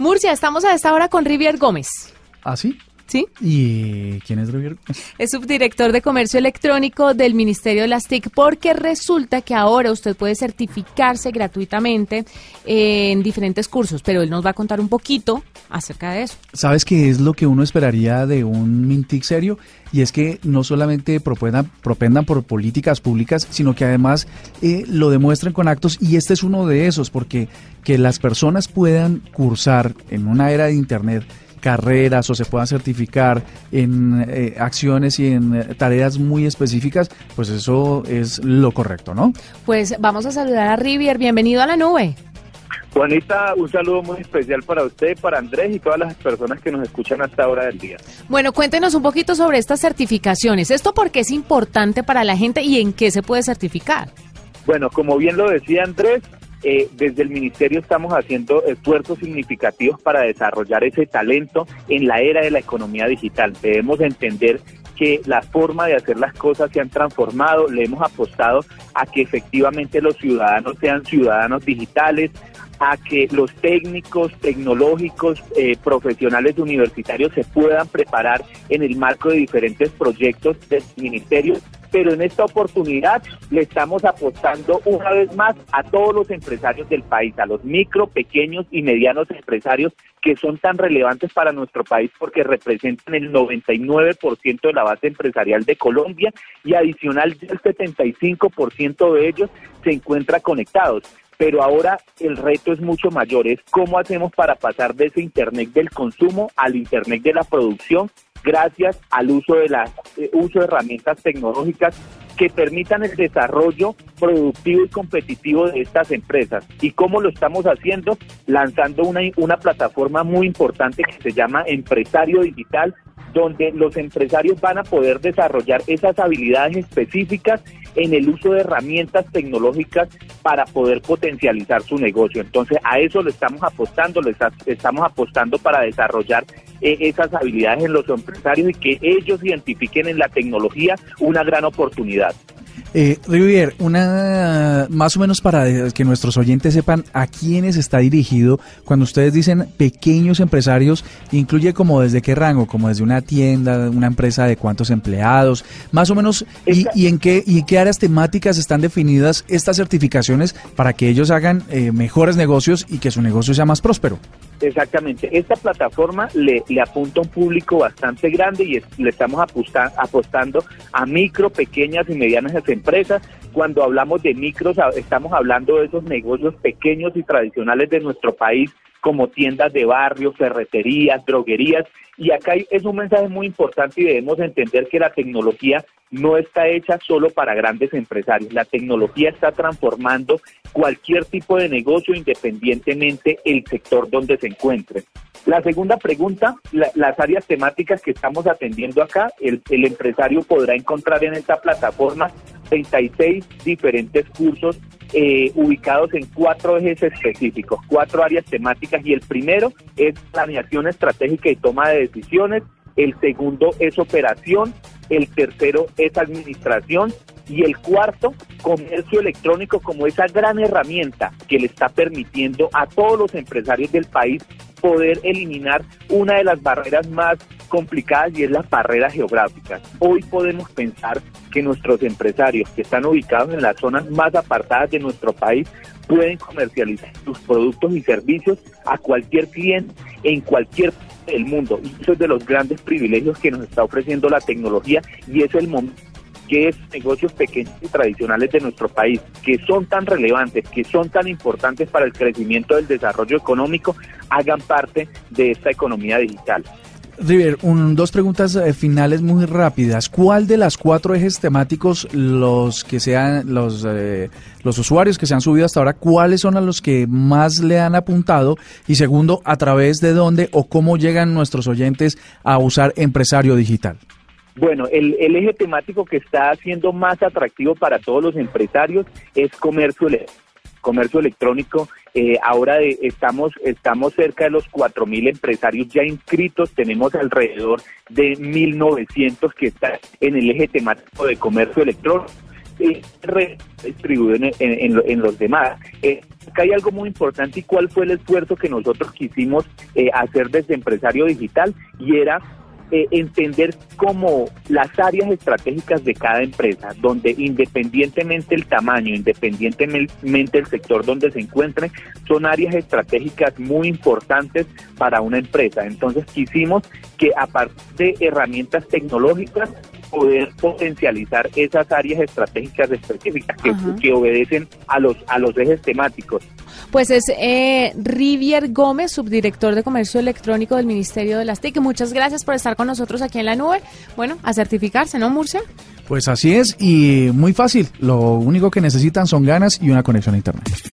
Murcia, estamos a esta hora con Rivier Gómez. ¿Ah, sí? ¿Sí? ¿Y quién es Rivier? Es subdirector de Comercio Electrónico del Ministerio de las TIC, porque resulta que ahora usted puede certificarse gratuitamente en diferentes cursos, pero él nos va a contar un poquito acerca de eso. ¿Sabes qué es lo que uno esperaría de un Mintic serio? Y es que no solamente propendan, propendan por políticas públicas, sino que además eh, lo demuestren con actos. Y este es uno de esos, porque que las personas puedan cursar en una era de Internet carreras o se puedan certificar en eh, acciones y en eh, tareas muy específicas, pues eso es lo correcto, ¿no? Pues vamos a saludar a Rivier. Bienvenido a la nube. Juanita, un saludo muy especial para usted, para Andrés y todas las personas que nos escuchan hasta esta hora del día. Bueno, cuéntenos un poquito sobre estas certificaciones. ¿Esto por qué es importante para la gente y en qué se puede certificar? Bueno, como bien lo decía Andrés, eh, desde el ministerio estamos haciendo esfuerzos significativos para desarrollar ese talento en la era de la economía digital. Debemos entender que la forma de hacer las cosas se han transformado, le hemos apostado a que efectivamente los ciudadanos sean ciudadanos digitales, a que los técnicos, tecnológicos, eh, profesionales universitarios se puedan preparar en el marco de diferentes proyectos del ministerio pero en esta oportunidad le estamos apostando una vez más a todos los empresarios del país, a los micro, pequeños y medianos empresarios que son tan relevantes para nuestro país porque representan el 99% de la base empresarial de Colombia y adicional el 75% de ellos se encuentra conectados. Pero ahora el reto es mucho mayor, es cómo hacemos para pasar de ese Internet del consumo al Internet de la producción gracias al uso de, las, eh, uso de herramientas tecnológicas que permitan el desarrollo productivo y competitivo de estas empresas. ¿Y cómo lo estamos haciendo? Lanzando una, una plataforma muy importante que se llama Empresario Digital, donde los empresarios van a poder desarrollar esas habilidades específicas en el uso de herramientas tecnológicas para poder potencializar su negocio. Entonces, a eso le estamos apostando, le estamos apostando para desarrollar esas habilidades en los empresarios y que ellos identifiquen en la tecnología una gran oportunidad. Eh, Rivier, una más o menos para que nuestros oyentes sepan a quiénes está dirigido cuando ustedes dicen pequeños empresarios, incluye como desde qué rango, como desde una tienda, una empresa de cuántos empleados, más o menos y, en qué y en qué áreas temáticas están definidas estas certificaciones para que ellos hagan eh, mejores negocios y que su negocio sea más próspero. Exactamente. Esta plataforma le, apunta a un público bastante grande y le estamos apostando a micro, pequeñas y medianas Cuando hablamos de micros, estamos hablando de esos negocios pequeños y tradicionales de nuestro país como tiendas de barrio, ferreterías, droguerías. Y acá es un mensaje muy importante y debemos entender que la tecnología no está hecha solo para grandes empresarios. La tecnología está transformando cualquier tipo de negocio independientemente el sector donde se encuentre. La segunda pregunta, las áreas temáticas que estamos atendiendo acá, el empresario podrá encontrar en esta plataforma 36 diferentes cursos eh, ubicados en cuatro ejes específicos, cuatro áreas temáticas y el primero es planeación estratégica y toma de decisiones, el segundo es operación, el tercero es administración y el cuarto, comercio electrónico como esa gran herramienta que le está permitiendo a todos los empresarios del país poder eliminar una de las barreras más complicadas y es la barrera geográfica. Hoy podemos pensar que nuestros empresarios que están ubicados en las zonas más apartadas de nuestro país pueden comercializar sus productos y servicios a cualquier cliente en cualquier del mundo. Y eso es de los grandes privilegios que nos está ofreciendo la tecnología y es el momento que es negocios pequeños y tradicionales de nuestro país, que son tan relevantes, que son tan importantes para el crecimiento del desarrollo económico, hagan parte de esta economía digital. River, dos preguntas eh, finales muy rápidas. ¿Cuál de las cuatro ejes temáticos los que sean los eh, los usuarios que se han subido hasta ahora, cuáles son a los que más le han apuntado? Y segundo, a través de dónde o cómo llegan nuestros oyentes a usar empresario digital. Bueno, el, eje temático que está haciendo más atractivo para todos los empresarios es comercio comercio electrónico. Eh, ahora estamos, estamos cerca de los 4.000 empresarios ya inscritos, tenemos alrededor de 1.900 que están en el eje temático de comercio electrónico distribuido en, en, los demás. Eh, acá hay algo muy importante y cuál fue el esfuerzo que nosotros quisimos eh, hacer desde Empresario Digital y era eh, entender cómo las áreas estratégicas de cada empresa, donde independientemente el tamaño, independientemente el sector donde se encuentre, son áreas estratégicas muy importantes para una empresa. Entonces quisimos que a partir de herramientas tecnológicas poder potencializar esas áreas estratégicas específicas que, que, obedecen a los a los ejes temáticos. Pues es eh, Rivier Gómez, subdirector de Comercio Electrónico del Ministerio de las TIC. Muchas gracias por estar con nosotros aquí en la nube. Bueno, a certificarse, ¿no, Murcia? Pues así es y muy fácil. Lo único que necesitan son ganas y una conexión a Internet.